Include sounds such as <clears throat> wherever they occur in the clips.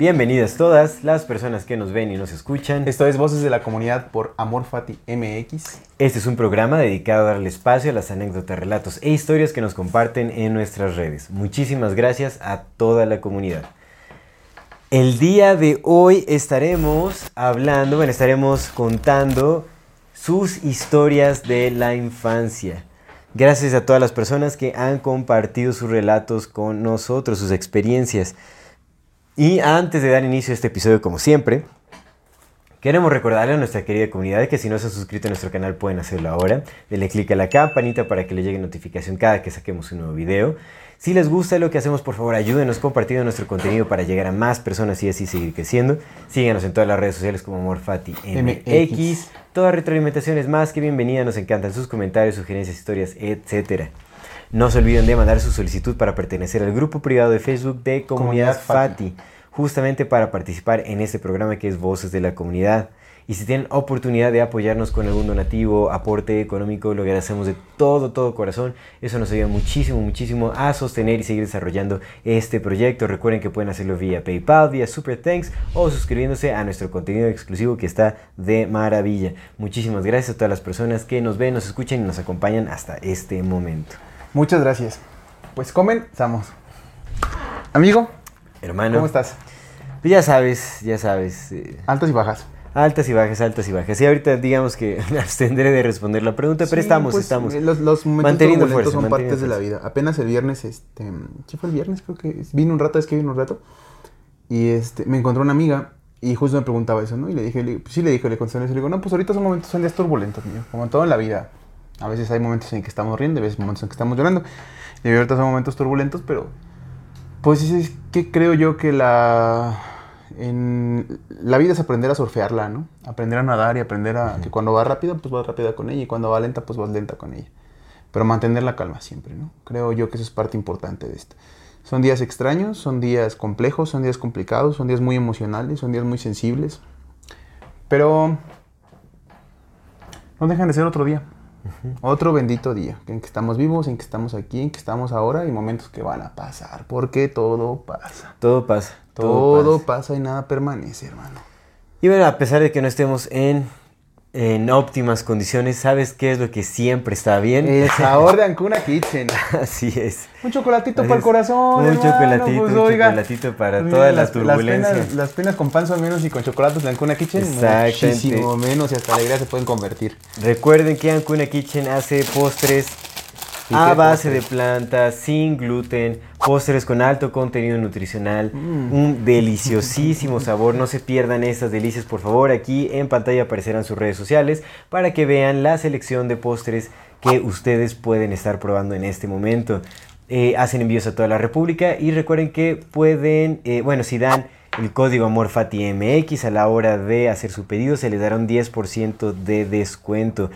Bienvenidas todas las personas que nos ven y nos escuchan. Esto es Voces de la Comunidad por Amor Fati MX. Este es un programa dedicado a darle espacio a las anécdotas, relatos e historias que nos comparten en nuestras redes. Muchísimas gracias a toda la comunidad. El día de hoy estaremos hablando, bueno, estaremos contando sus historias de la infancia. Gracias a todas las personas que han compartido sus relatos con nosotros, sus experiencias. Y antes de dar inicio a este episodio, como siempre, queremos recordarle a nuestra querida comunidad que si no se han suscrito a nuestro canal pueden hacerlo ahora. Denle click a la campanita para que le llegue notificación cada que saquemos un nuevo video. Si les gusta lo que hacemos, por favor ayúdenos compartiendo nuestro contenido para llegar a más personas y así seguir creciendo. Síganos en todas las redes sociales como Morfati MX. Toda retroalimentación es más que bienvenida. Nos encantan sus comentarios, sugerencias, historias, etc. No se olviden de mandar su solicitud para pertenecer al grupo privado de Facebook de Comunidad, Comunidad Fati. Fati, justamente para participar en este programa que es Voces de la Comunidad. Y si tienen oportunidad de apoyarnos con algún donativo, aporte económico, lo agradecemos de todo, todo corazón. Eso nos ayuda muchísimo, muchísimo a sostener y seguir desarrollando este proyecto. Recuerden que pueden hacerlo vía PayPal, vía Super Thanks o suscribiéndose a nuestro contenido exclusivo que está de maravilla. Muchísimas gracias a todas las personas que nos ven, nos escuchan y nos acompañan hasta este momento. Muchas gracias. Pues comenzamos. Amigo, Hermano, ¿cómo estás? pues ya sabes, ya sabes. eh, Altas y bajas. altas y bajas, altas y bajas. Y ahorita digamos que me <laughs> abstendré de responder la pregunta, pero Sí, estamos, pues, estamos. eh, Los, los momentos manteniendo fuerza, son partes de la vida. Apenas el viernes, este... ¿Sí fue el viernes? Creo que vino un rato, es que vino un rato. Y este, me encontró una amiga y justo me preguntaba eso, ¿no? Y le dije, le- pues sí le dije, le contesté eso. Le digo, no, pues ahorita son momentos, son días turbulentos, mío. Como en todo en la vida. A veces hay momentos en que estamos riendo, a veces momentos en que estamos llorando. Y ahorita son momentos turbulentos, pero... Pues es que creo yo que la... En, la vida es aprender a surfearla, ¿no? Aprender a nadar y aprender a... Que cuando va rápida, pues vas rápida con ella. Y cuando va lenta, pues vas lenta con ella. Pero mantener la calma siempre, ¿no? Creo yo que eso es parte importante de esto. Son días extraños, son días complejos, son días complicados, son días muy emocionales, son días muy sensibles. Pero no dejan de ser otro día. Otro bendito día, en que estamos vivos, en que estamos aquí, en que estamos ahora y momentos que van a pasar, porque todo pasa. Todo pasa. Todo, pasa. pasa. y nada permanece, hermano. Y bueno, a pesar de que no estemos en, en óptimas condiciones, ¿sabes qué es lo que siempre está bien? El <laughs> sabor de Ancuna Kitchen. Así es. Un chocolatito Así para el corazón. Un hermano, chocolatito, pues, un oiga. chocolatito para Mira, toda la las- turbulencia. Las penas, las penas con pan son menos y con chocolates de Ancuna Kitchen muchísimo menos y hasta alegría se pueden convertir. Recuerden que Ancuna Kitchen hace postres ¿Y a base postres? de plantas, sin gluten, postres con alto contenido nutricional, Mm. un deliciosísimo sabor. No se pierdan estas delicias, por favor. Aquí en pantalla aparecerán sus redes sociales para que vean la selección de postres que ustedes pueden estar probando en este momento. Eh, hacen envíos a toda la República y recuerden que pueden, eh, bueno, si dan el código AmorFatiMX a la hora de hacer su pedido, se les dará un 10% de descuento.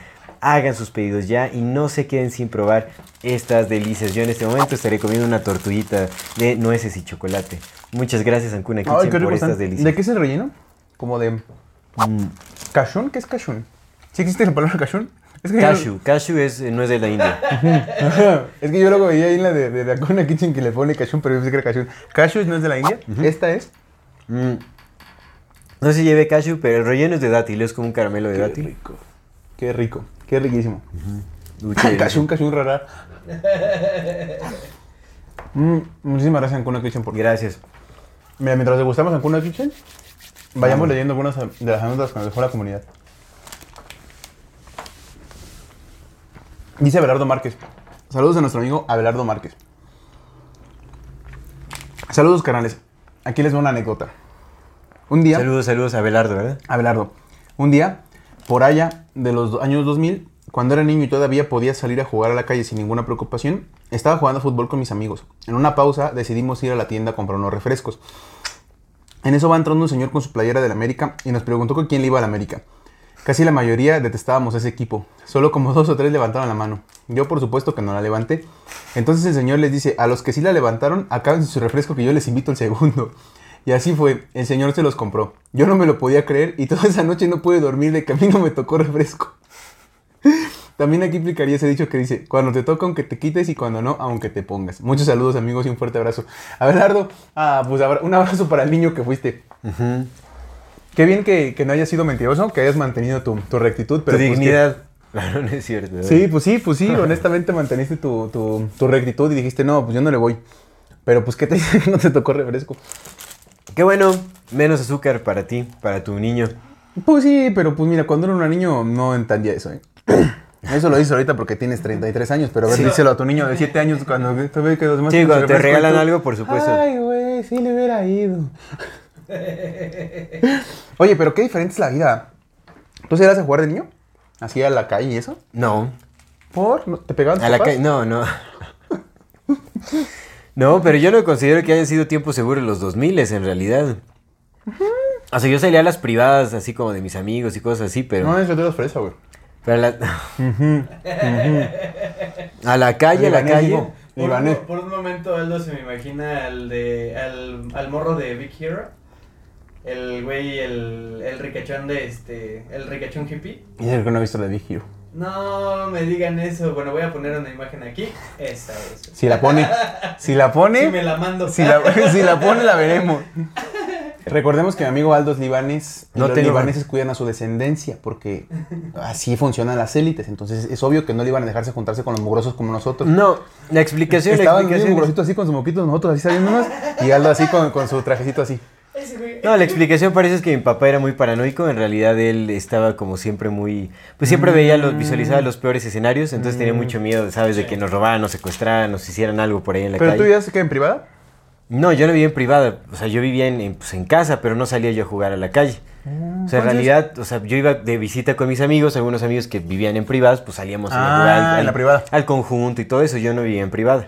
Hagan sus pedidos ya y no se queden sin probar estas delicias. Yo en este momento estaré comiendo una tortuguita de nueces y chocolate. Muchas gracias, Ancuna Kitchen, Ay, por estas delicias. ¿De qué es el relleno? Como de Mm, cachún. ¿Qué es cachún? ¿Sí existe la palabra cachún? Es que yo- cashew. Cashew es, eh, no es de la India. <laughs> es que yo luego veía ahí en la de, de, Kitchen que le pone cachún, pero yo pensé que era cachún. Cashew no es de la India. Esta es. Mm. No si lleve cashew, pero el relleno es de dátil. Es como un caramelo de Qué dátil. rico. Qué rico. Qué riquísimo. Uy, <laughs> qué Cachún, cachún, rara. Mm, muchísimas gracias, Ancuna Kitchen, por Gracias. Mira, mientras degustamos Ancuna Kitchen, vayamos leyendo algunas de las anécdotas que nos dejó la comunidad. Dice Abelardo Márquez. Saludos a nuestro amigo Abelardo Márquez. Saludos, canales. Aquí les doy una anécdota. Un día, Saludos, saludos a Belardo, ¿verdad? Abelardo, un día, por allá de los años 2000, cuando era niño y todavía podía salir a jugar a la calle sin ninguna preocupación, estaba jugando fútbol con mis amigos. En una pausa decidimos ir a la tienda a comprar unos refrescos. En eso va entrando un señor con su playera del América y nos preguntó con quién le iba al América. Casi la mayoría detestábamos ese equipo. Solo como <laughs> dos o tres levantaron la mano. Yo por supuesto que no la levanté. Entonces el señor les dice, a los que sí la levantaron, acaben su refresco que yo les invito el segundo. Y así fue, el señor se los compró. Yo no me lo podía creer y toda esa noche no pude dormir de que a mí no me tocó refresco. <laughs> También aquí explicaría ese dicho que dice, cuando te toca aunque te quites y cuando no, aunque te pongas. Muchos saludos amigos y un fuerte abrazo. Abelardo, ah, pues un abrazo para el niño que fuiste. Qué bien que, que no hayas sido mentiroso, que hayas mantenido tu, tu rectitud. Pero tu pues que- dignidad. <laughs> Claro, no es cierto. Sí, pues sí, pues sí, honestamente manteniste tu, tu, tu rectitud y dijiste, no, pues yo no le voy. Pero pues, ¿qué te <laughs> dice que no te tocó refresco? Qué bueno, menos azúcar para ti, para tu niño. Pues sí, pero pues mira, cuando era un niño no entendía eso, ¿eh? <clears throat> Eso lo dices ahorita porque tienes 33 años, pero a ver, Sí. díselo a tu niño de 7 años cuando te ve que los demás... Sí, cuando te regalan tú, algo, por supuesto. Ay, güey, sí le hubiera ido. <laughs> Oye, pero qué diferente es la vida. ¿Tú se ibas a jugar de niño? ¿Así a la calle y eso? No, ¿Por? ¿No- ¿Te pegaban tus a la calle, no, no. <laughs> No, pero yo no considero que hayan sido tiempos seguros los 2000 en realidad. O sea, yo salía a las privadas así como de mis amigos y cosas así, pero... No, eso te das fresa, güey. pero a, la... <laughs> a la calle, a la calle. Por, un, por un momento Aldo se me imagina al de al, al morro de Big Hero. El güey, el, el ricachón de este. El ricachón hippie. Y es el que no ha visto la Big Hero. No me digan eso. Bueno, voy a poner una imagen aquí. Esa es. Si la pone, si la pone, Si me la mando. si la, <laughs> si la pone la veremos. Recordemos que mi amigo Aldo es libanés. y No los tengo- libaneses cuidan a su descendencia porque así funcionan las élites. Entonces es obvio que no le iban a dejarse juntarse con los mugrosos como nosotros. No, la explicación, la Estaban bien explicación... mugrositos así con su moquito, nosotros así saliéndonos. Y Aldo así con, con su trajecito así. No, la explicación parece es que mi papá era muy paranoico, en realidad él estaba como siempre muy, pues siempre veía los, visualizaba los peores escenarios, entonces tenía mucho miedo, sabes, de que nos robaran, nos secuestraran, nos hicieran algo por ahí en la Pero tú calle. ya se queda en privada. No, yo no vivía en privada, o sea, yo vivía en, en, pues, en casa, pero no salía yo a jugar a la calle. O sea, en realidad, o sea, yo iba de visita con mis amigos, algunos amigos que vivían en privadas, pues salíamos a Ah, al, en la privada. al conjunto y todo eso, yo no vivía en privada.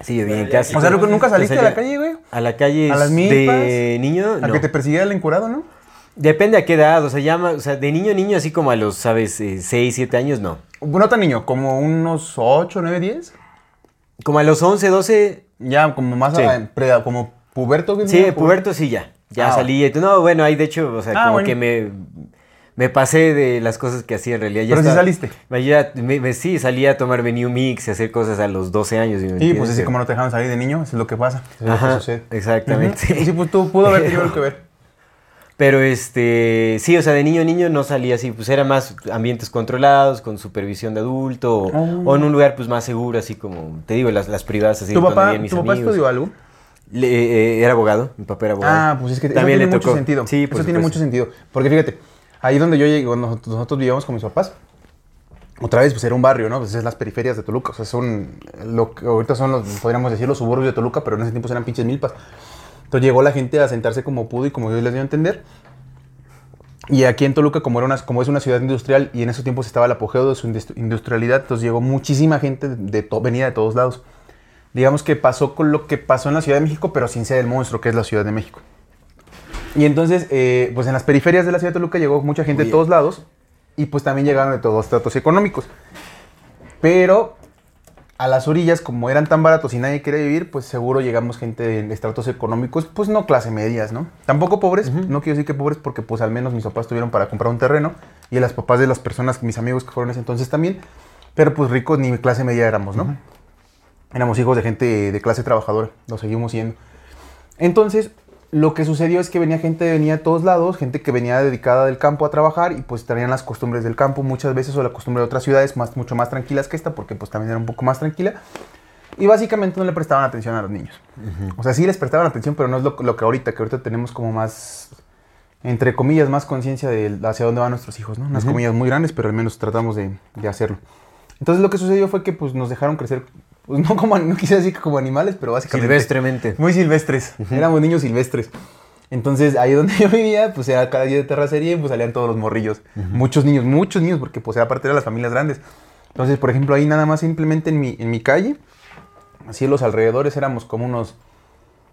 Sí, yo vivía en casa. O sea, ¿nunca- saliste a la calle, güey? A la calle ¿A las de niño, A no. que te persiguiera el encurado, ¿no? Depende a qué edad, o sea, llama, o sea, de niño a niño, así como a los, ¿sabes? 6, 7 años, no. No tan niño, como unos 8, 9, 10. Como a los 11, 12, Ya, como más Sí. a- como puberto. ¿qué sí, puberto sí ya. Ya Ah, salí. y- No, bueno, ahí de hecho, o sea, Ah, como bueno. que me, me pasé de las cosas que hacía en realidad. Ya Pero sí estaba- saliste. me- ya- me- me- sí, salía a tomarme New Mix y hacer cosas a los 12 años. ¿sí Sí, entiendes? pues así como no te dejaron salir de niño, eso es lo que pasa. Eso es lo que Ajá, sucede. exactamente. Ujú. Sí, pues tú pudo haber tenido algo que ver. <laughs> Pero este, sí, o sea, de niño a niño no salía así, pues era más ambientes controlados, con supervisión de adulto, o, Oh. o en un lugar pues más seguro, así como, te digo, las, las privadas así ¿Tu papá, ¿tu papá estudió algo? Le- eh, era abogado, mi papá era abogado. Ah, pues es que eso también tiene le mucho tocó. sentido. Sí, eso tiene mucho sentido. Porque fíjate, ahí donde yo llegué, cuando nosotros, nosotros vivíamos con mis papás, otra vez, pues era un barrio, ¿no? Pues es las periferias de Toluca. O sea, son lo que ahorita son los, podríamos decir, los suburbios de Toluca, pero en ese tiempo eran pinches milpas. Entonces llegó la gente a sentarse como pudo y como Dios les dio a entender. Y aquí en Toluca, como, era una, como es una ciudad industrial y en esos tiempos estaba el apogeo de su industri- industrialidad, entonces llegó muchísima gente, de to- venía de todos lados. Digamos que pasó con lo que pasó en la Ciudad de México, pero sin ser el monstruo que es la Ciudad de México. Y entonces, eh, pues en las periferias de la ciudad de Toluca llegó mucha gente de todos lados y pues también llegaron de todos tratos económicos. Pero a las orillas, como eran tan baratos y nadie quería vivir, pues seguro llegamos gente de estratos económicos, pues no clase medias, ¿no? Tampoco pobres, no quiero decir que pobres porque pues al menos mis papás tuvieron para comprar un terreno y las papás de las personas, mis amigos que fueron ese entonces también, pero pues ricos ni clase media éramos, ¿no? Éramos hijos de gente de clase trabajadora, lo seguimos siendo. Entonces, lo que sucedió es que venía gente, venía de todos lados, gente que venía dedicada del campo a trabajar y pues traían las costumbres del campo muchas veces o la costumbre de otras ciudades más, mucho más tranquilas que esta porque pues también era un poco más tranquila. Y básicamente no le prestaban atención a los niños. O sea, sí les prestaban atención, pero no es lo, lo que ahorita, que ahorita tenemos como más, entre comillas, más conciencia de hacia dónde van nuestros hijos, ¿no? Unas comillas muy grandes, pero al menos tratamos de, de hacerlo. Entonces lo que sucedió fue que pues nos dejaron crecer, pues no como, no quise decir que como animales, pero básicamente... Silvestremente. Muy silvestres. Éramos niños silvestres. Entonces, ahí donde <laughs> yo vivía, pues era cada día de terracería y pues salían todos los morrillos. Muchos niños, muchos niños, porque pues era parte de las familias grandes. Entonces, por ejemplo, ahí nada más simplemente en mi, en mi calle, así en los alrededores éramos como unos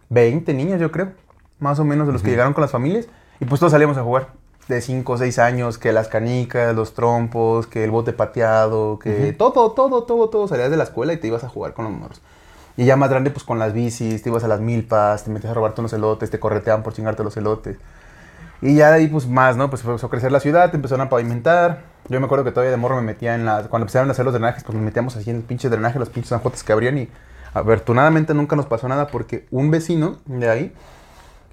20 niños, yo creo, más o menos de los que llegaron con las familias. Y pues todos salíamos a jugar de 5 o 6 años, que las canicas, los trompos, que el bote pateado, que todo, todo, todo, todo. Salías de la escuela y te ibas a jugar con los morros. Y ya más grande, pues con las bicis, te ibas a las milpas, te metías a robarte unos elotes, te correteaban por chingarte los elotes. Y ya de ahí, pues más, ¿no? Pues empezó a crecer la ciudad, te empezaron a pavimentar. Yo me acuerdo que todavía de morro me metía en las. Cuando empezaron a hacer los drenajes, pues nos metíamos así en el pinche drenaje, los pinches zanjotes que abrían. Y afortunadamente nunca nos pasó nada porque un vecino de ahí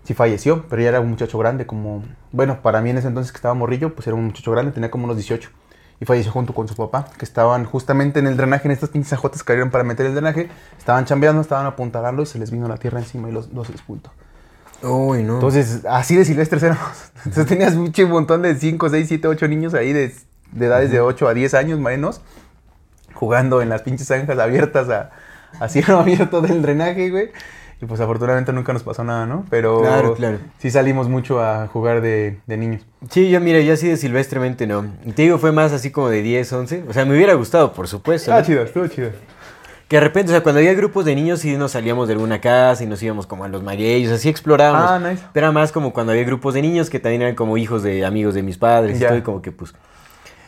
sí falleció, pero ya era un muchacho grande, como. Bueno, para mí en ese entonces que estaba morrillo, pues era un muchacho grande, tenía como unos 18. Y falleció junto con su papá, que estaban justamente en el drenaje, en estas pinches zanjotes que abrieron para meter el drenaje. Estaban chambeando, estaban apuntalando y se les vino la tierra encima y los, los expultó. Uy, no. Entonces, así de silvestres éramos. <laughs> Entonces tenías un montón de 5, 6, 7, 8 niños ahí de, de edades de 8 a 10 años menos, jugando en las pinches zanjas abiertas a, a <laughs> cielo abierto del drenaje, güey. Y pues afortunadamente nunca nos pasó nada, ¿no? Pero Claro, claro. sí salimos mucho a jugar de, de niños. Sí, yo mira, yo así de silvestremente no. Te digo, fue más así como de 10, 11. O sea, me hubiera gustado, por supuesto. Ah, ¿no? chido, estuvo chido. Que de repente, o sea, cuando había grupos de niños sí nos salíamos de alguna casa y nos íbamos como a los magueyos, así explorábamos. Ah, nice. Pero era más como cuando había grupos de niños que también eran como hijos de amigos de mis padres y todo, y como que pues...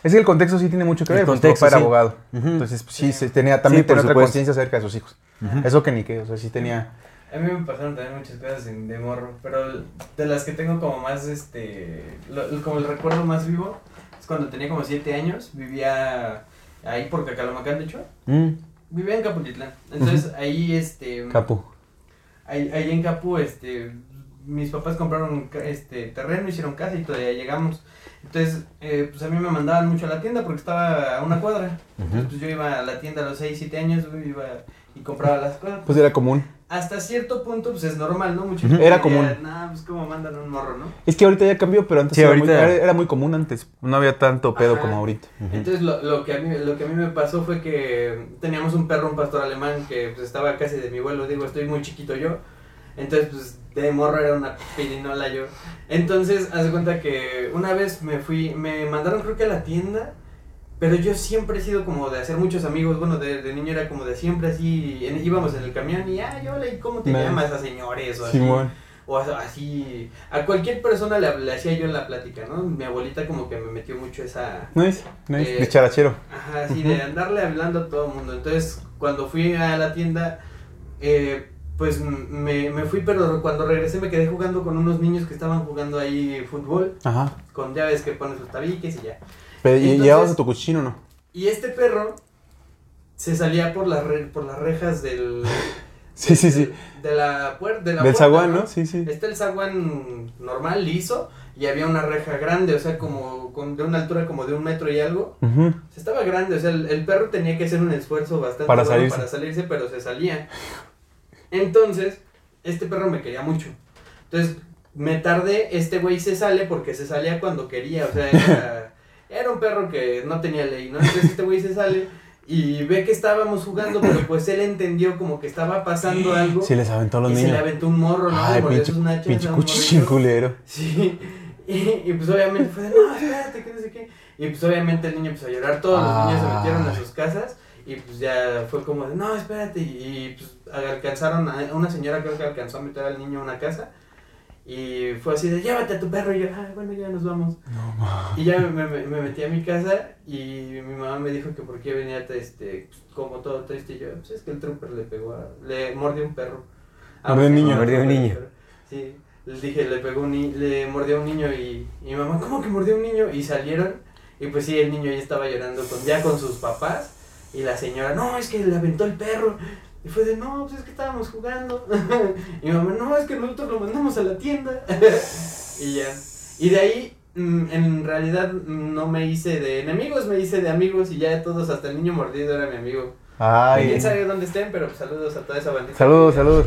Es que el contexto sí tiene mucho que El ver. pues, contexto, papá era sí. abogado. Entonces, pues, sí, se tenía, también Sí, tenía otra conciencia acerca de sus hijos. Eso que ni qué, o sea, sí tenía... A mí me pasaron también muchas cosas de, de morro, pero de las que tengo como más, este, lo- como el recuerdo más vivo, es cuando tenía como 7 años, vivía ahí por Cacalomacán, de hecho, mm, vivía en Caputitlán. Entonces ahí, este, Capu. ahí, ahí en Capu, este, mis papás compraron este terreno, hicieron casa y todavía llegamos. Entonces, eh, pues a mí me mandaban mucho a la tienda porque estaba a una cuadra. Entonces, pues yo iba a la tienda a los 6, 7 años, iba y compraba las cosas. Pues era común. hasta cierto punto, pues es normal, ¿no? Mucha Ujú. gente Era diría, común. Nah, pues como mandan un morro, ¿no? Es que ahorita ya cambió, pero antes Sí, era, ahorita- Muy, era, era muy común antes. No había tanto pedo Ajá. como ahorita. Entonces lo, lo que a mí lo que a mí me pasó fue que teníamos un perro, un pastor alemán que pues estaba casi de mi vuelo, digo, estoy muy chiquito yo. Entonces, pues de morro era una pirinola yo. Entonces, haz de cuenta que una vez me fui, me mandaron creo que a la tienda, pero yo siempre he sido como de hacer muchos amigos, bueno, de, de niño era como de siempre así, en- íbamos en el camión y, ay, hola, ¿y cómo te llamas a señores? O así. Simón. O a- así, a cualquier persona le, le hacía yo en la plática, ¿no? Mi abuelita como que me metió mucho esa, Nice, nice. Eh, de charachero. Ajá, así de andarle hablando a todo el mundo. Entonces, cuando fui a la tienda, eh, pues me, me fui, pero cuando regresé me quedé jugando con unos niños que estaban jugando ahí fútbol, Ajá. con llaves que pones los tabiques y ya. Pero, ¿y llevabas a tu cuchillo o no? Y este perro se salía por las, re- por las rejas del... <laughs> Sí, sí, sí. De la puerta, de la Del puerta, zaguán, ¿no? Sí, sí. Está el zaguán normal, liso, y había una reja grande, o sea, como con, de una altura como de un metro y algo. O sea, estaba grande, o sea, el, el perro tenía que hacer un esfuerzo bastante Para bueno salirse. para salirse, pero se salía. Entonces, este perro me quería mucho. Entonces, me tardé, este güey se sale porque se salía cuando quería, o sea, era, <laughs> era un perro que no tenía ley, ¿no? Entonces este güey se sale y ve que estábamos jugando, pero pues él entendió como que estaba pasando algo. Sí, les aventó a los y se niños. le aventó un morro, ¿no? Ay, pinche, sus nachos pinche culero. Sí, <laughs> y, y pues obviamente fue de, no, espérate, que no sé qué. Y pues obviamente el niño empezó a llorar, todos los niños se metieron a sus casas y pues ya fue como de, no, espérate. Y, y, pues alcanzaron, a una señora creo que alcanzó a meter al niño a una casa. Y fue así de, llévate a tu perro. Y yo, ah, bueno, ya nos vamos. Y ya me, me- me metí a mi casa y mi mamá me dijo que por qué venía este, como todo triste. Y yo, pues es que el trooper le pegó a, le mordió un perro. Mordió un sí, niño. Mordió un niño. Sí, les dije, le pegó un ni le mordió a un niño y, y mi mamá, ¿cómo que mordió a un niño? Y salieron y pues sí, el niño ya estaba llorando con, ya con sus papás y la señora, no, es que le aventó el perro. Y fue de, no, pues es que estábamos jugando. <laughs> y mi mamá, no, es que nosotros lo mandamos a la tienda. <laughs> y ya. Y de ahí, mm, en realidad, no me hice de enemigos, me hice de amigos y ya todos, hasta el niño mordido era mi amigo. Ay. Quién sabe dónde estén, pero pues, saludos a toda esa bandita. Saludos, saludos.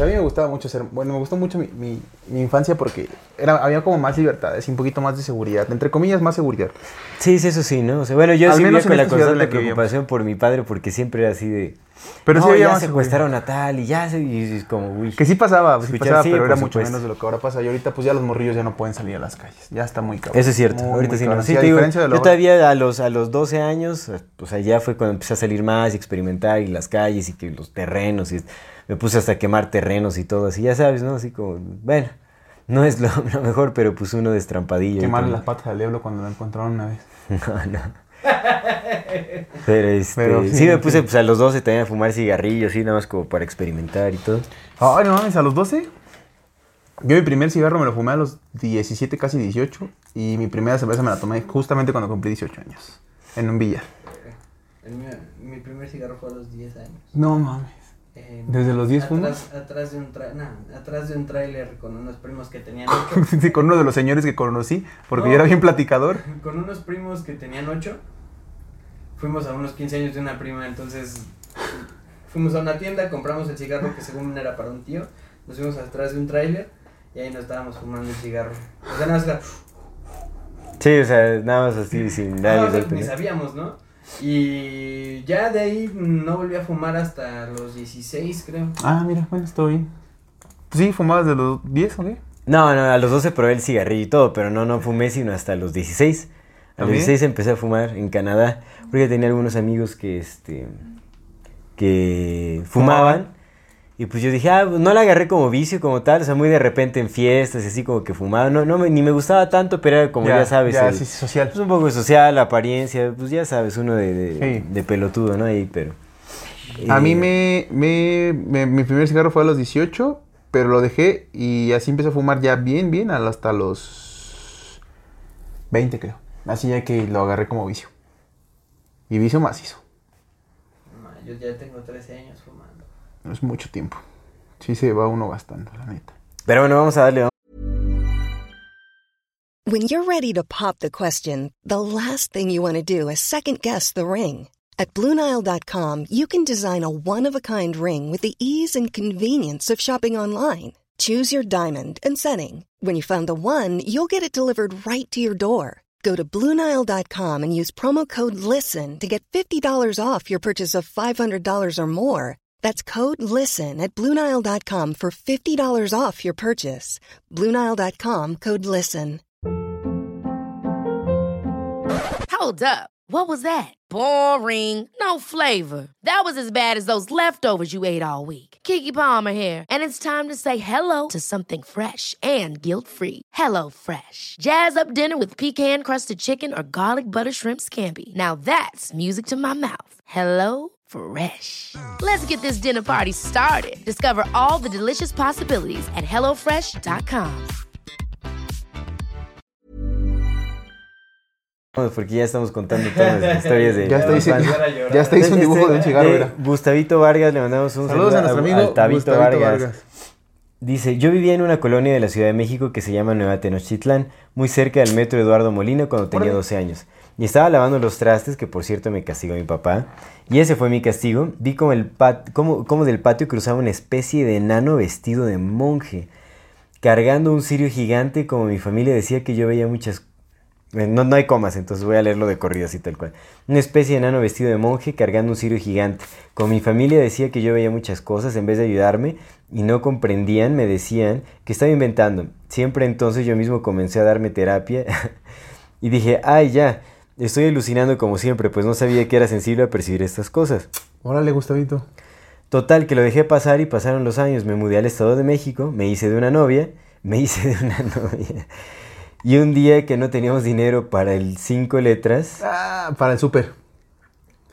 A mí me gustaba mucho ser, bueno, me gustó mucho mi, mi- mi infancia porque era, había como más libertades y un poquito más de seguridad, entre comillas más seguridad. Sí, sí, eso sí, ¿no? O sea, bueno, yo Al sí menos vivía con la constante preocupación por mi padre porque siempre era así de... Pero no, sí había ya más secuestraron a tal y ya se... Y es como, uy. Que sí pasaba, sí Escuchar, pasaba, sí, pero era mucho supuesto. menos de lo que ahora pasa. Y ahorita pues ya los morrillos ya no pueden salir a las calles. Ya está muy cabrón. Eso es cierto, Muy, ahorita muy sí no. Sí, te digo, yo todavía a los, a los 12 años, o sea, ya fue cuando empecé a salir más y experimentar y las calles y que los terrenos y me puse hasta a quemar terrenos y todo así, ya sabes, ¿no? Así como, bueno, no es lo, <laughs> lo mejor, pero pues uno destrampadillo. y todo. las patas al diablo cuando lo encontraron una vez. <laughs> No, no. <laughs> Pero, este, Pero sí, sí, me sí. puse pues, a los 12 también a fumar cigarrillos, así, nada más como para experimentar y todo. Ay, no mames, a los 12. Yo mi primer cigarro me lo fumé a los 17, casi 18. Y mi primera cerveza me la tomé justamente cuando cumplí 18 años. En un billar. El mío- mi primer cigarro fue a los 10 años. No mames. Eh, ¿Desde los 10 atrás? Atrás de un no, atrás de un tráiler con unos primos que tenían <laughs> ocho. Sí, con uno de los señores que conocí, porque No. yo era bien platicador. <laughs> con unos primos que tenían ocho. Fuimos a unos 15 años de una prima, entonces fuimos a una tienda, compramos el cigarro que según era para un tío, nos fuimos atrás de un tráiler y ahí nos estábamos fumando el cigarro. O sea, nada más era- Sí, o sea, nada más así, sin no, dar o el sea, golpe, ni ¿no? sabíamos, ¿no? Y ya de ahí no volví a fumar hasta los 16, creo. Ah, mira, bueno, estoy bien. Sí, fumabas de los 10 o qué? No, no, a los 12 probé el cigarrillo y todo, pero no, no fumé sino hasta los 16. A los ¿También? 16 empecé a fumar en Canadá, porque tenía algunos amigos que, este, que fumaban. Y pues yo dije, ah, no la agarré como vicio como tal, o sea, muy de repente en fiestas y así como que fumaba. No, no me- ni me gustaba tanto, pero era como ya, sabes, Ya, el- sí, social. pues un poco social, la apariencia, pues ya sabes, uno de, de, Sí. de pelotudo, ¿no? Ahí, pero... A mí eh, me, me, me- Mi primer cigarro fue a los 18, pero lo dejé y así empecé a fumar ya bien, bien, hasta los 20, creo. Así ya que lo agarré como vicio. Y vicio macizo. Yo ya tengo 13 años fumando. No es mucho tiempo. Sí se va uno gastando, la neta. Pero bueno, vamos a darle, When you're ready to pop the question, the last thing you want to do is second guess the ring. At Bluenile.com, you can design a one of a kind ring with the ease and convenience of shopping online. Choose your diamond and setting. When you find the one, you'll get it delivered right to your door. Go to Bluenile.com and use promo code LISTEN to get $50 off your purchase of $500 or more. That's code LISTEN at Bluenile.com for $50 off your purchase. Bluenile.com code LISTEN. Hold up. What was that? Boring. No flavor. That was as bad as those leftovers you ate all week. Kiki Palmer here, and it's time to say hello to something fresh and guilt-free. Hello Fresh. Jazz up dinner with pecan-crusted chicken or garlic butter shrimp scampi. Now that's music to my mouth. Hello Fresh. Let's get this dinner party started. Discover all the delicious possibilities at hellofresh.com. Porque ya estamos contando todas las <laughs> historias de Ya está, hice, ya está hizo un dibujo de un cigarro, Eh. Gustavito Vargas, le mandamos un Saludos saludo a nuestro amigo Gustavito Vargas. Vargas. Dice, yo vivía en una colonia de la Ciudad de México que se llama Nueva Tenochtitlán, muy cerca del metro Eduardo Molina cuando tenía Órale. 12 años. Y estaba lavando los trastes, que por cierto me castigó mi papá. Y ese fue mi castigo. Vi como, el pat- como, como del patio cruzaba una especie de enano vestido de monje, cargando un cirio gigante, como mi familia decía que yo veía muchas... eh, No, no hay comas, entonces voy a leerlo de corrido así tal cual. Una especie de enano vestido de monje cargando un cirio gigante. Como mi familia decía que yo veía muchas cosas, en vez de ayudarme y no comprendían, me decían que estaba inventando. Siempre entonces yo mismo comencé a darme terapia <laughs> y dije, ay ya, estoy alucinando como siempre, pues no sabía que era sensible a percibir estas cosas. Órale, Gustavito. Total, que lo dejé pasar y pasaron los años. Me mudé al Estado de México, me hice de una novia, <laughs> me hice de una novia. Y un día que no teníamos dinero para el cinco letras, Ah, para el súper,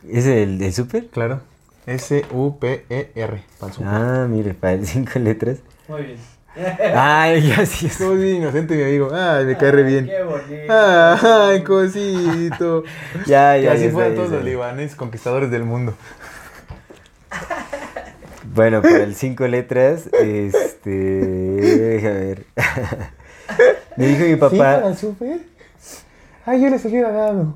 ¿es el, el súper? claro. S-U-P-E-R. E Para el. Ah, mire, para el cinco letras. Muy bien. <laughs> Ay, ya sí. Estoy bien inocente, mi amigo. Ay, me cae re bien. Qué bonito. Ay, cosito. <laughs> Ya, ya. así ya fueran está, todos ya los libanes conquistadores del mundo. <laughs> Bueno, para el cinco letras, este. Déjame ver. Me dijo mi papá. Ay, yo les hubiera dado.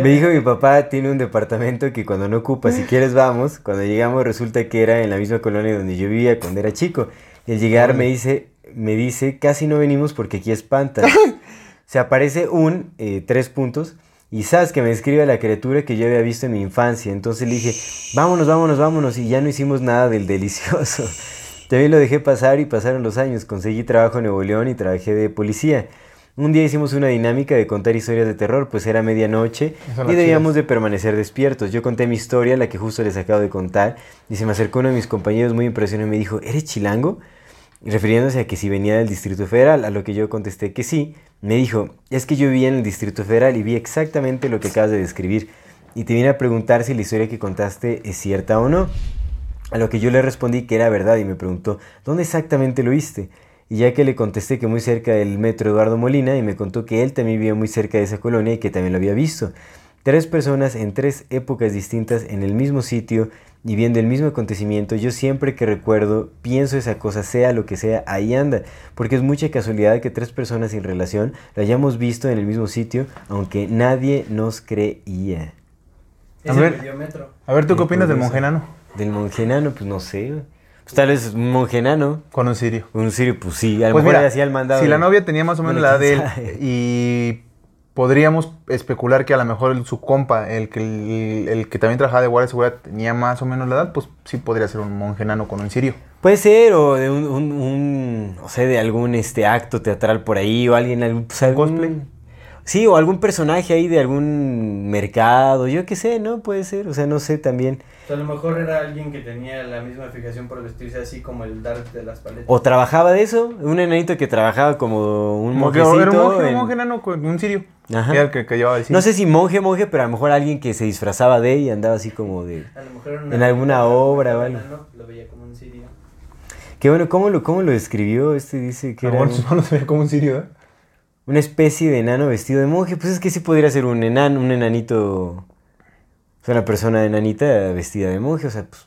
Me dijo mi papá, tiene un departamento que cuando no ocupa, si quieres vamos. Cuando llegamos resulta que era en la misma colonia donde yo vivía cuando era chico. Y al llegar me dice, me dice, casi no venimos porque aquí espanta. <laughs> Se aparece un, eh, tres puntos, y sabes que me escribe la criatura que yo había visto en mi infancia. Entonces le dije, vámonos, vámonos, vámonos, y ya no hicimos nada del delicioso. <laughs> También lo dejé pasar y pasaron los años. Conseguí trabajo en Nuevo León y trabajé de policía. Un día hicimos una dinámica de contar historias de terror, pues era medianoche y debíamos de permanecer despiertos. Yo conté mi historia, la que justo les acabo de contar, y se me acercó uno de mis compañeros muy impresionado y me dijo, ¿eres chilango? Refiriéndose a que si venía del Distrito Federal, a lo que yo contesté que sí, me dijo, es que yo vivía en el Distrito Federal y vi exactamente lo que acabas de describir. Y te vine a preguntar si la historia que contaste es cierta o no. A lo que yo le respondí que era verdad y me preguntó, ¿dónde exactamente lo viste? Y ya que le contesté que muy cerca del metro Eduardo Molina y me contó que él también vivía muy cerca de esa colonia y que también lo había visto. Tres personas en tres épocas distintas en el mismo sitio y viendo el mismo acontecimiento, yo siempre que recuerdo, pienso esa cosa, sea lo que sea, ahí anda. Porque es mucha casualidad que tres personas sin relación lo hayamos visto en el mismo sitio, aunque nadie nos creía. Es A el ver. A ver, ¿tú qué opinas del pues, monje enano? Del monje enano, pues no sé. Pues tal vez un monje enano. Con un sirio. Un sirio, pues sí, a lo Pues mejor mira, hacía el mandado. si la novia tenía más o menos Bueno, la edad de él y podríamos especular que a lo mejor su compa, el que, el, el que también trabajaba de guardia de seguridad, tenía más o menos la edad, pues sí podría ser un monje enano con un sirio. Puede ser, o de un, un, un, no sé, de algún este acto teatral por ahí, o alguien, algún, pues, algún- cosplay? Sí, o algún personaje ahí de algún mercado, yo qué sé, ¿no? Puede ser, o sea, no sé también. O sea, a lo mejor era alguien que tenía la misma fijación por vestirse así como el Dark de las paletas. O trabajaba de eso, un enanito que trabajaba como un monjecito. era un monje, un en- monje enano con un sirio. Ajá. Era el que, que llevaba el sirio. No sé si monje, monje, pero a lo mejor alguien que se disfrazaba de y andaba así como de... A lo mejor en alguna obra o algo. ¿no? Lo veía como un sirio. Qué bueno, ¿cómo lo, cómo lo describió? Este dice que A <laughs> lo era mejor un- sus manos se veían como un sirio, ¿eh? Una especie de enano vestido de monje. Pues es que sí podría ser un enano, un enanito... O sea, una persona enanita vestida de monje. O sea, pues,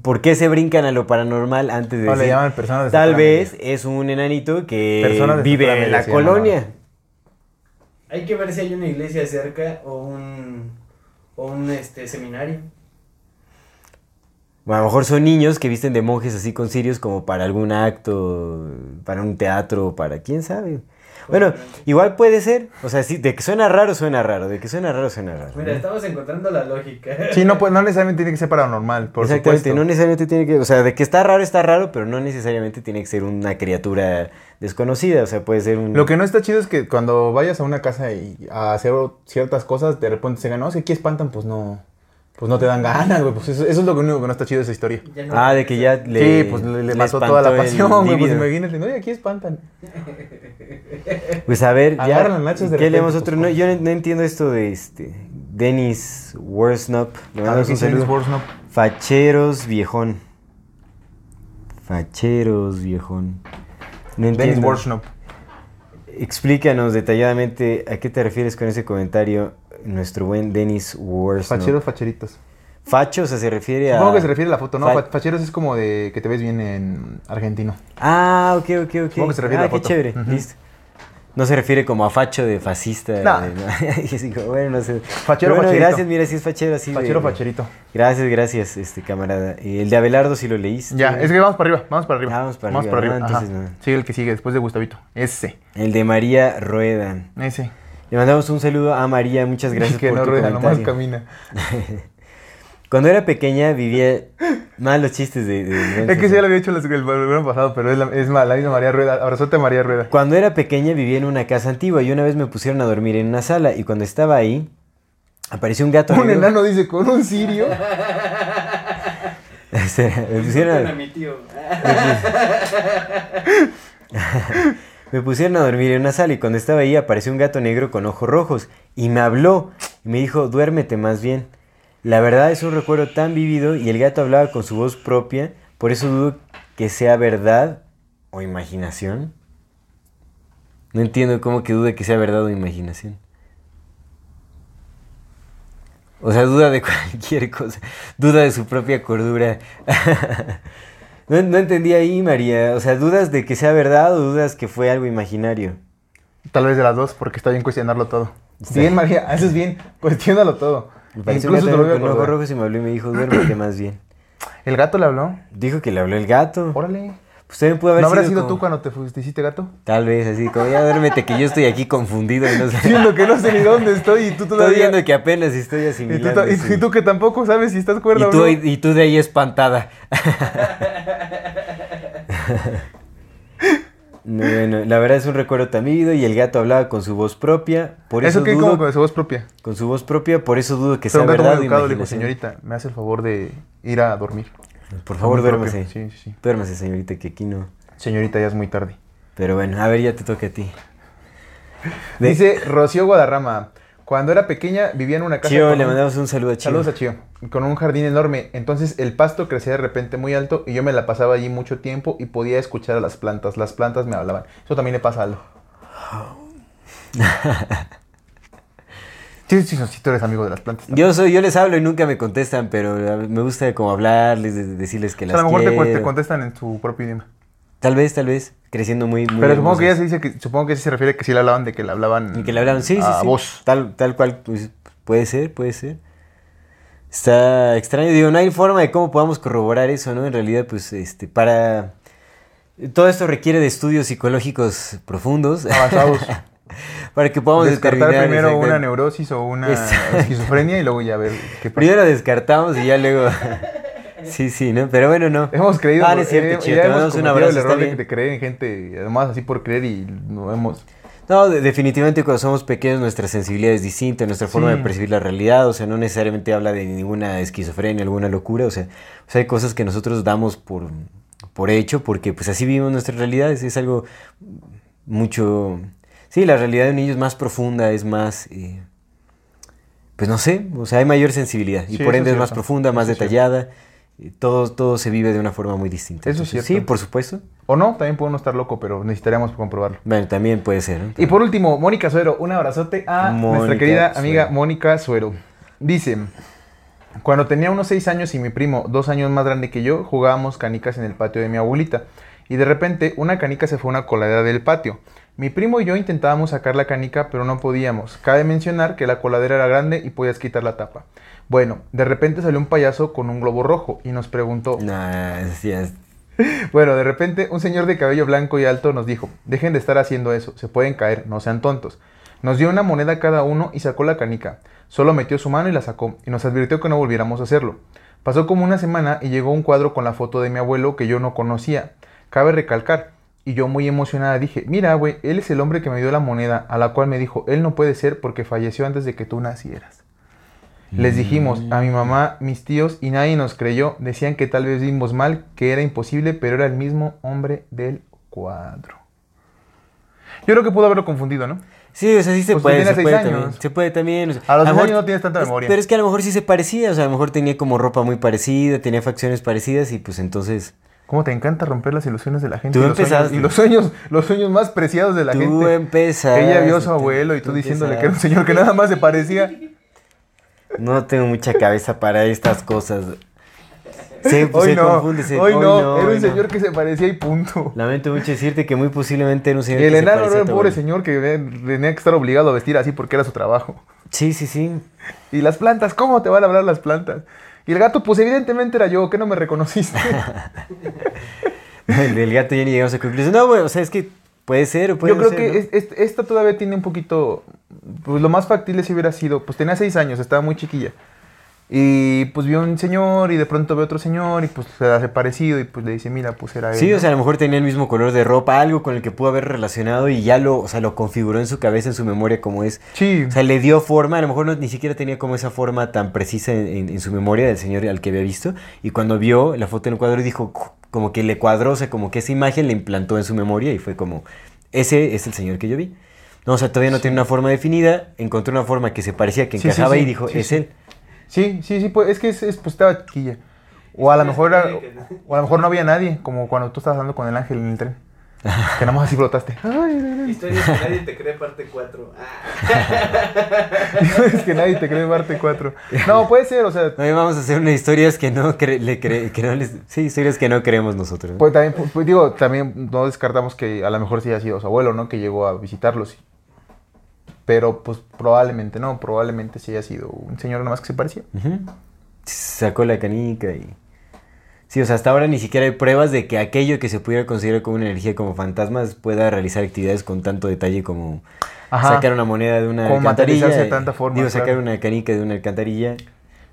¿por qué se brincan a lo paranormal antes de No, le llaman personas de Tal vez media. es un enanito que vive en media la colonia. Hay que ver si hay una iglesia cerca o un o un este seminario. O a lo mejor son niños que visten de monjes así con cirios como para algún acto, para un teatro, para quién sabe. Bueno, igual puede ser. O sea, sí, de que suena raro, suena raro. De que suena raro, suena raro. Mira, ¿no? estamos encontrando la lógica. Sí, no, pues, no necesariamente tiene que ser paranormal, por Exactamente, supuesto. no necesariamente tiene que, o sea, de que está raro, está raro, pero no necesariamente tiene que ser una criatura desconocida, o sea, puede ser un... Lo que no está chido es que cuando vayas a una casa y a hacer ciertas cosas, de repente se no, si aquí espantan, pues no, pues no te dan ganas, güey. Pues eso, eso es lo único que no está chido de esa historia. No- Ah, de que ya le... sí, pues le, le mató toda la pasión, güey. Pues imagínate, no, y aquí espantan. <laughs> Pues a ver, ya, Agarran las nachas de ¿qué repente, leemos pues, otro? No, yo no, entiendo esto de este, Dennis Worsnop, le A ver, mandamos ¿qué un Dennis saludo. Worsnop? Facheros viejón. Facheros viejón. No Dennis entiendo. Worsnop. Explícanos detalladamente a qué te refieres con ese comentario, nuestro buen Dennis Worsnop. Facheros, facheritos. Facho, o sea, se refiere a... Supongo que se refiere a la foto, ¿no? Fa- Fa- Facheros es como de que te ves bien en argentino. Ah, ok, ok, ok. Supongo que se refiere ah, a la qué foto. chévere, Ujú. listo. No se refiere como a facho de fascista. No. de- no. <laughs> Y bueno, no sé. Fachero, bueno, facherito. gracias, mira, si es fachero así. de- Fachero, facherito. Gracias, gracias, este camarada. Y el de Abelardo sí lo leíste. Ya, es que vamos para arriba, vamos para arriba. Ah, vamos para arriba, arriba. ah, entonces ajá. no. Sigue el que sigue, después de Gustavito. Ese, El de María Rueda. ese. Le mandamos un saludo a María, muchas gracias <laughs> que por no tu rueda, nomás camina. <laughs> Cuando era pequeña vivía malos chistes de... de- Es que sí, ya lo había hecho el el programa pasado, pero es, la, es mala, la misma María Rueda. Abrazote a María Rueda. Cuando era pequeña vivía en una casa antigua y una vez me pusieron a dormir en una sala y cuando estaba ahí apareció un gato Un negro. enano dice, con un sirio. <laughs> Me pusieron a, mi tío. Me pusieron a dormir en una sala y cuando estaba ahí apareció un gato negro con ojos rojos y me habló y me dijo, duérmete más bien. La verdad es un recuerdo tan vivido y el gato hablaba con su voz propia, por eso dudo que sea verdad o imaginación. No entiendo cómo que duda que sea verdad o imaginación. O sea, duda de <laughs> cualquier cosa. Duda de su propia cordura. <laughs> no, no entendí ahí, María. O sea, dudas de que sea verdad o dudas que fue algo imaginario. Tal vez de las dos, porque está bien cuestionarlo todo. Sí. Bien, María, <laughs> haces bien. Cuestiónalo todo. Me Incluso te lo con acordar. rojos y me habló y me dijo, <clears throat> duérmete más bien. ¿El gato le habló? Dijo que le habló el gato. Órale. Pues también pudo haber ¿No habrás sido sido como- tú cuando te, fuiste, hiciste gato? Tal vez, así como, ya duérmete que yo estoy aquí confundido y no sé. Siendo que no sé ni dónde estoy y tú Estoy todavía... viendo que apenas estoy y, tú, asimilando. y- y tú que tampoco sabes si estás cuerda Y o tú, no. y tú de ahí espantada. <laughs> No, Bueno, la verdad es un recuerdo tan vívido y el gato hablaba con su voz propia. Por eso, ¿Eso qué? dudo, Como con su voz propia. con su voz propia, por eso dudo que Pero sea un gato verdad o educado le dijo, señorita, me hace el favor de ir a dormir. Por favor, Muy propio. duérmase. Sí, sí, sí. Duérmase, señorita, que aquí no. Señorita, ya es muy tarde. Pero bueno, a ver, ya te toca a ti. De- Dice Rocío Guadarrama, cuando era pequeña vivía en una casa Chío, con le un- mandamos un saludo a Chío. Saludos a Chío. Con un jardín enorme. Entonces el pasto crecía de repente muy alto y yo me la pasaba allí mucho tiempo y podía escuchar a las plantas. Las plantas me hablaban. Eso también le pasa a Aldo. <laughs> Sí, sí, sí, tú eres amigo de las plantas. Yo soy, yo les hablo y nunca me contestan, pero me gusta como hablarles, de- decirles que O las sea, a lo mejor te, contestan en su propio idioma. Tal vez, tal vez, creciendo muy, muy Pero supongo que ella se dice que supongo que se refiere que sí le hablaban de que le hablaban Y que le hablaban, sí, sí, a sí. vos. Tal, tal cual, pues, puede ser, puede ser. Está extraño, digo, no hay forma de cómo podamos corroborar eso, ¿no? En realidad, pues, este, para... Todo esto requiere de estudios psicológicos profundos. Avanzados. <laughs> para que podamos Descartar determinar primero una neurosis o una Exacto. esquizofrenia y luego ya ver qué pasa. Primero descartamos y ya luego... <laughs> sí, sí, ¿no? Pero bueno, no. Hemos creído, Ah, no es cierto, eh, chido, ya te hemos un abrazo, el error de, de creer en gente, además así por creer y no hemos... No, de- definitivamente cuando somos pequeños nuestra sensibilidad es distinta, nuestra forma Sí. de percibir la realidad, o sea, no necesariamente habla de ninguna esquizofrenia, alguna locura, o sea, o sea hay cosas que nosotros damos por, por hecho, porque pues así vivimos nuestra realidad, es, es algo mucho... Sí, la realidad de un niño es más profunda, es más... eh, pues no sé, o sea, hay mayor sensibilidad y Sí, por ende es es más profunda, más eso detallada, eh, todo, todo se vive de una forma muy distinta. Eso es cierto. Sí, por supuesto. O no, también puede uno estar loco, pero necesitaríamos comprobarlo. Bueno, también puede ser. ¿no? Y por último, Mónica Suero, un abrazote a nuestra querida amiga. Mónica Suero. Dice, cuando tenía unos seis años y mi primo, dos años más grande que yo, jugábamos canicas en el patio de mi abuelita. Y de repente una canica se fue a una coladera del patio. Mi primo y yo intentábamos sacar la canica, pero no podíamos. Cabe mencionar que la coladera era grande y podías quitar la tapa. Bueno, de repente salió un payaso con un globo rojo y nos preguntó, Nah, sí, es- <laughs> bueno, de repente un señor de cabello blanco y alto nos dijo, dejen de estar haciendo eso, se pueden caer, no sean tontos. Nos dio una moneda cada uno y sacó la canica. Solo metió su mano y la sacó, y nos advirtió que no volviéramos a hacerlo. Pasó como una semana y llegó un cuadro con la foto de mi abuelo que yo no conocía. Cabe recalcar, y yo muy emocionada dije, mira, güey, él es el hombre que me dio la moneda, a la cual me dijo, él no puede ser porque falleció antes de que tú nacieras. Les dijimos a mi mamá, mis tíos y nadie nos creyó. Decían que tal vez vimos mal, que era imposible, pero era el mismo hombre del cuadro. Yo creo que pudo haberlo confundido, ¿no? Sí, o sea, sí se Pues puede. Se puede, años. también, se puede también. o sea, A los mejor- años no tienes tanta es- memoria. Pero es que a lo mejor sí se parecía, o sea, a lo mejor tenía como ropa muy parecida, tenía facciones parecidas y pues entonces ¿Cómo te encanta romper las ilusiones de la gente? Tú y los sueños- y los sueños, los sueños más preciados de la tú gente. empezaste. Ella vio a su tú- abuelo y tú, diciéndole que era un señor que nada más se parecía. No tengo mucha cabeza para estas cosas. Sí, pues Hoy se no, confunde, se- hoy no, era hoy un no. señor que se parecía y punto. Lamento mucho decirte que muy posiblemente era un señor Y el que se enano parecía era a un tu pobre abuelo. señor que tenía que estar obligado a vestir así porque era su trabajo. Sí, sí, sí. Y las plantas, ¿cómo te van a hablar las plantas? Y el gato, pues evidentemente era yo, que no me reconociste. <laughs> El gato ya ni llegamos a conclusión. No, güey, o sea, es que puede ser o puede yo creo ser, que ¿no? es- es- esta todavía tiene un poquito, pues lo más factible si hubiera sido, pues tenía seis años, estaba muy chiquilla. Y pues vio un señor y de pronto ve otro señor y pues se hace parecido y pues le dice, mira, pues era él. Sí, o sea, a lo mejor tenía el mismo color de ropa, algo con el que pudo haber relacionado y ya lo, o sea, lo configuró en su cabeza, en su memoria como es. Sí, O sea, le dio forma, a lo mejor no, ni siquiera tenía como esa forma tan precisa en, en- en su memoria del señor al que había visto. Y cuando vio la foto en el cuadro dijo, "Cu- como que le cuadró, o sea, como que esa imagen le implantó en su memoria y fue como, ese es el señor que yo vi. No, o sea, todavía no tiene una forma definida, encontró una forma que se parecía, que Sí, encajaba sí, y dijo, es él. Sí, sí, sí, pues es que es, es, pues estaba chiquilla. O a lo mejor era- o a lo mejor no había nadie, como cuando tú estabas hablando con el ángel en el tren. Que nada más así flotaste. <laughs> Ay, Historias que nadie te cree, parte 4. es que nadie te cree parte 4. No, puede ser, o sea, Hoy vamos a hacer unas historias que no, cre- le cre- que no les... Sí, historias que no creemos nosotros. ¿no? Pues también, pues, pues, digo, también no descartamos que a lo mejor sí haya sido su abuelo, ¿no? Que llegó a visitarlos. Pero pues probablemente no, probablemente sí haya sido un señor nada más que se parecía. Sacó la canica y... Sí, o sea, hasta ahora ni siquiera hay pruebas de que aquello que se pudiera considerar como una energía como fantasmas pueda realizar actividades con tanto detalle como Ajá. sacar una moneda de una Como alcantarilla. de tanta forma, Digo, sacar una canica de una alcantarilla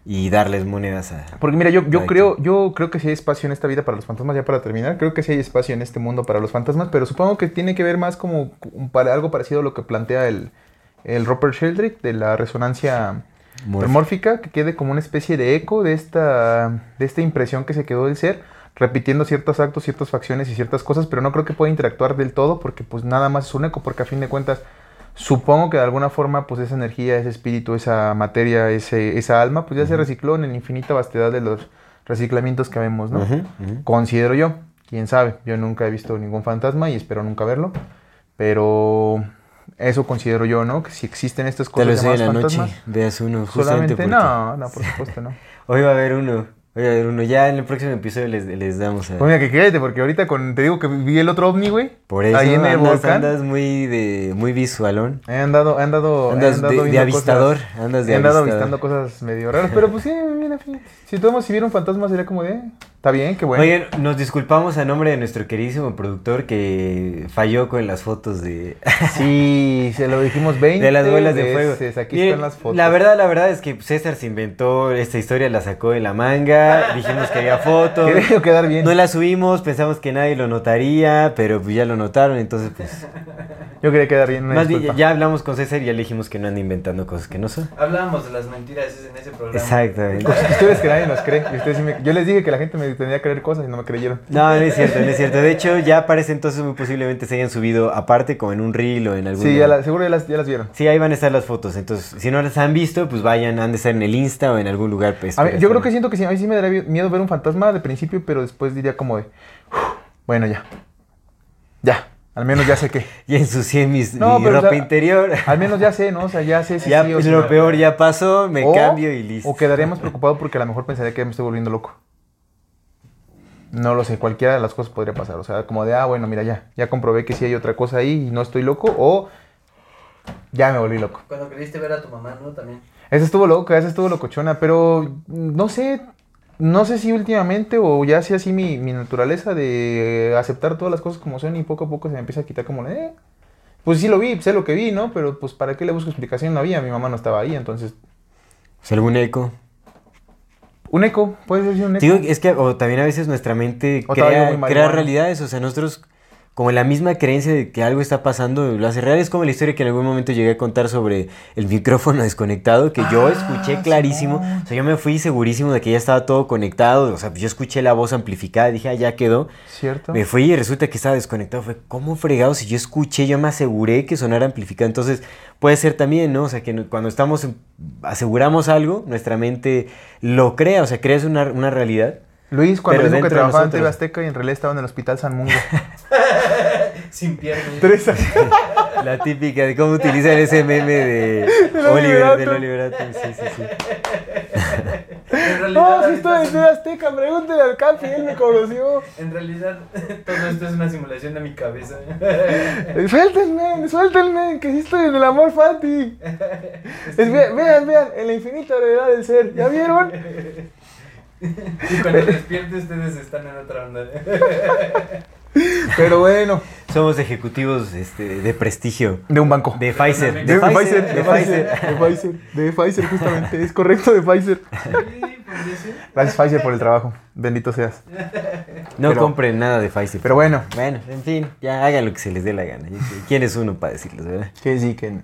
y darles monedas a... Porque mira, yo, yo creo, yo creo que sí hay espacio en esta vida para los fantasmas, ya para terminar, creo que sí hay espacio en este mundo para los fantasmas, pero supongo que tiene que ver más como para algo parecido a lo que plantea el, el Robert Sheldrake de la resonancia mórfica, que quede como una especie de eco de esta, de esta impresión que se quedó del ser, repitiendo ciertos actos, ciertas facciones y ciertas cosas, pero no creo que pueda interactuar del todo porque pues nada más es un eco, porque a fin de cuentas supongo que de alguna forma pues esa energía, ese espíritu, esa materia, ese, esa alma, pues ya se recicló en la infinita vastedad de los reciclamientos que vemos, ¿no? Considero yo, quién sabe, yo nunca he visto ningún fantasma y espero nunca verlo, pero eso considero yo, ¿no? Que si existen estas Tal cosas vez hoy en la noche veas uno justamente solamente no, no, por supuesto no. <laughs> Hoy va a haber uno, hoy va a haber uno. Ya en el próximo episodio les, les damos a... Pues mira que quédate, porque ahorita con, te digo que vi el otro ovni, güey. Por eso ahí en el andas, volcán. andas muy, de, muy visualón. He andado, he andado, he Andas andado de, de avistador. cosas- Andas de he andado avistador. avistando cosas medio raras, pero pues sí, bien afín. Si todos si viera un fantasma sería como de, está bien, qué bueno. Oigan, nos disculpamos a nombre de nuestro queridísimo productor que falló con las fotos de, <laughs> Sí, se lo dijimos 20 de las bolas de veces, fuego. Aquí Miren, están las fotos. La verdad, la verdad es que César se inventó esta historia, la sacó de la manga, dijimos que había fotos. <laughs> Quería quedar bien. No la subimos, pensamos que nadie lo notaría, pero pues ya lo notaron, entonces pues... Yo quería quedar bien. una Más bien, ya, hablamos con César y ya le dijimos que no anda inventando cosas que no son. Hablábamos de las mentiras en ese programa. Exactamente. Ustedes que nadie nos cree. y ustedes sí me- Yo les dije que la gente me tendría que creer cosas y no me creyeron. No, no es cierto, no es cierto. De hecho, ya para ese entonces muy posiblemente se hayan subido aparte como en un reel o en algún... Sí, ya la- seguro ya las, ya las vieron. Sí, ahí van a estar las fotos. Entonces, si no las han visto, pues vayan, han de estar en el Insta o en algún lugar. Pues, A mí- yo creo que siento que sí, a mí sí me daría miedo ver un fantasma de principio, pero después diría como de, "Uf, bueno, ya. Ya, al menos ya sé qué. <laughs> Ya ensucié mis, No, mi o ropa sea, interior. Al menos ya sé, ¿no? O sea, ya sé <laughs> si ya, sí o si lo peor ya pasó, me O- cambio y listo. O quedaría más preocupado porque a lo mejor pensaría que me estoy volviendo loco. No lo sé, cualquiera de las cosas podría pasar. O sea, como de, ah, bueno, mira, ya, ya comprobé que sí hay otra cosa ahí y no estoy loco, o ya me volví loco. Cuando queriste ver a tu mamá, ¿no? También. Esa estuvo loca, esa estuvo locochona, pero no sé, no sé si últimamente o ya sea así mi, mi naturaleza de aceptar todas las cosas como son y poco a poco se me empieza a quitar como, eh, pues sí lo vi, sé lo que vi, ¿no? Pero pues para qué le busco explicación, no había, mi mamá no estaba ahí, entonces... ¿Es algún eco? Un eco, puede ser un eco. Digo, es que o también a veces nuestra mente O crea, crea realidades, o sea, nosotros como la misma creencia de que algo está pasando lo hace real. Es como la historia que en algún momento llegué a contar sobre el micrófono <laughs> desconectado, que yo Ah, escuché clarísimo. O sea, yo me fui segurísimo de que ya estaba todo conectado. O sea, yo escuché la voz amplificada, dije, ah, ya quedó. ¿Cierto? Me fui y resulta que estaba desconectado. Fue, ¿cómo fregado? Si yo escuché, yo me aseguré que sonara amplificado. Entonces, puede ser también, ¿no? O sea, que cuando estamos, aseguramos algo, nuestra mente lo crea, o sea, creas una, una realidad. Luis, cuando dijo que trabajaba en TV. Azteca y en realidad estaba en el Hospital San Mungo. <laughs> Sin piernas. Tres. <laughs> La típica de cómo utilizan ese meme de <laughs> Oliver, del Atom. Oliver Atom. Sí, sí, sí. No, ahorita estoy en TV Azteca, pregúntele al Capi, él me conoció. En realidad, todo esto es una simulación de mi cabeza. Eh, Suéltenme, suéltenme, que sí estoy en el amor Fati. Vean, vean, en la infinita realidad del ser. ¿Ya vieron? Y cuando despierte, ustedes están en otra onda. <laughs> Pero bueno, Somos ejecutivos este, de prestigio. de un banco. De Pfizer. De, De, Pfizer, Pfizer. de Pfizer, de Pfizer, de Pfizer, justamente. Es correcto, de Pfizer. Sí. Gracias, Pfizer, por el trabajo. Bendito seas. No Pero- compren nada de Pfizer. Pero bueno, Bueno, en fin, ya hagan lo que se les dé la gana. ¿Quién es uno para decirles, verdad? que sí, que no.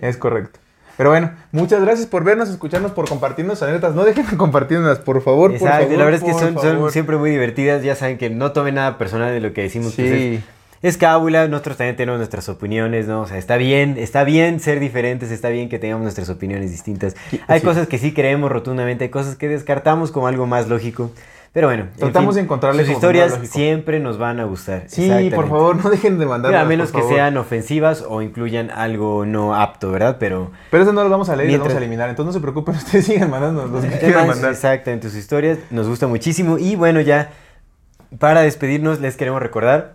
es correcto. Pero bueno, muchas gracias por vernos, escucharnos, por compartirnos anécdotas. No dejen de compartirnos, por favor, por Exacto, favor. la verdad es que son, siempre muy divertidas. Ya saben que no tomen nada personal de lo que decimos. pues Sí. es, es cábula, nosotros también tenemos nuestras opiniones, ¿no? O sea, está bien, está bien ser diferentes, está bien que tengamos nuestras opiniones distintas. Hay sí. cosas que sí creemos rotundamente, hay cosas que descartamos como algo más lógico. Pero bueno, en Tratamos de encontrarle sus historias siempre nos van a gustar. Sí, por favor, no dejen de mandar. a menos que sean ofensivas o incluyan algo no apto, ¿verdad? Pero Pero eso no lo vamos a leer y lo vamos a eliminar. Entonces no se preocupen, <laughs> ustedes sigan mandándonos los que quieran mandar. exactamente sus historias, nos gusta muchísimo. Y bueno, ya para despedirnos, les queremos recordar.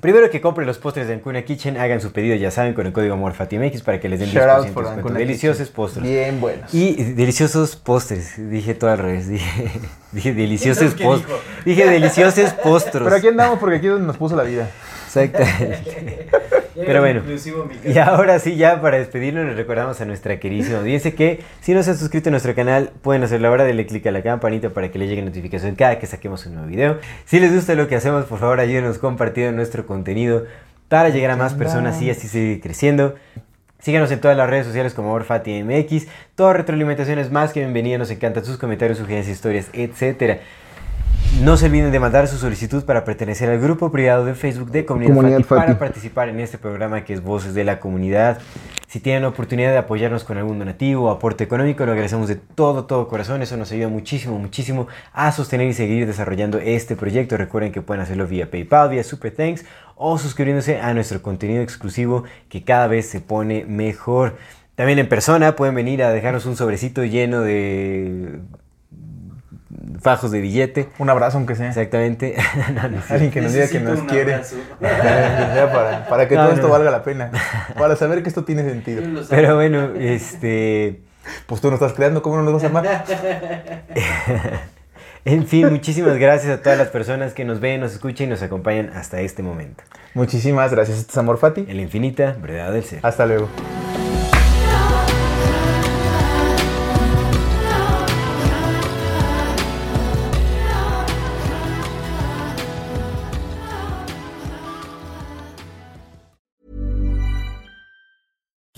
Primero que compren los postres de Ancuna Kitchen, hagan su pedido, ya saben, con el código AmorFatiMX para que les den 10% Shout de out for descuento. Ancuna Deliciosos Kitchen. postres. Bien buenos. Y deliciosos postres, dije todo al revés, dije, <laughs> dije deliciosos ¿Qué postres. Dije deliciosos <laughs> postres. Pero aquí andamos porque aquí es donde nos puso la vida. Exactamente. Pero bueno, Y ahora sí, ya para despedirnos, les recordamos a nuestra queridísima audiencia que si no se han suscrito a nuestro canal, pueden hacer la hora de darle clic a la campanita para que les llegue notificación cada que saquemos un nuevo video. Si les gusta lo que hacemos, por favor ayúdenos compartiendo nuestro contenido para llegar a más personas y así seguir creciendo. Síganos en todas las redes sociales como OrfatiMX. Toda retroalimentación es más que bienvenida. Nos encantan sus comentarios, sugerencias, historias, etcétera. No se olviden de mandar su solicitud para pertenecer al grupo privado de Facebook de Comunidad, Comunidad Fati para participar en este programa que es Voces de la Comunidad. Si tienen la oportunidad de apoyarnos con algún donativo o aporte económico, lo agradecemos de todo, todo corazón. Eso nos ayuda muchísimo, muchísimo a sostener y seguir desarrollando este proyecto. Recuerden que pueden hacerlo vía PayPal, vía Super Thanks o suscribiéndose a nuestro contenido exclusivo que cada vez se pone mejor. También en persona pueden venir a dejarnos un sobrecito lleno de fajos de billete. Un abrazo, aunque sea. Exactamente. <laughs> No. Alguien que nos diga que nos un quiere. <laughs> para, para que No, todo no, esto no. valga la pena. <laughs> Para saber que esto tiene sentido. Pero bueno, este. Pues tú nos estás creando, ¿cómo no nos vas a amar? En fin, muchísimas gracias a todas las personas que nos ven, nos escuchan y nos acompañan hasta este momento. Muchísimas gracias. Este es Amor Fati. En la infinita verdad del ser. Hasta luego.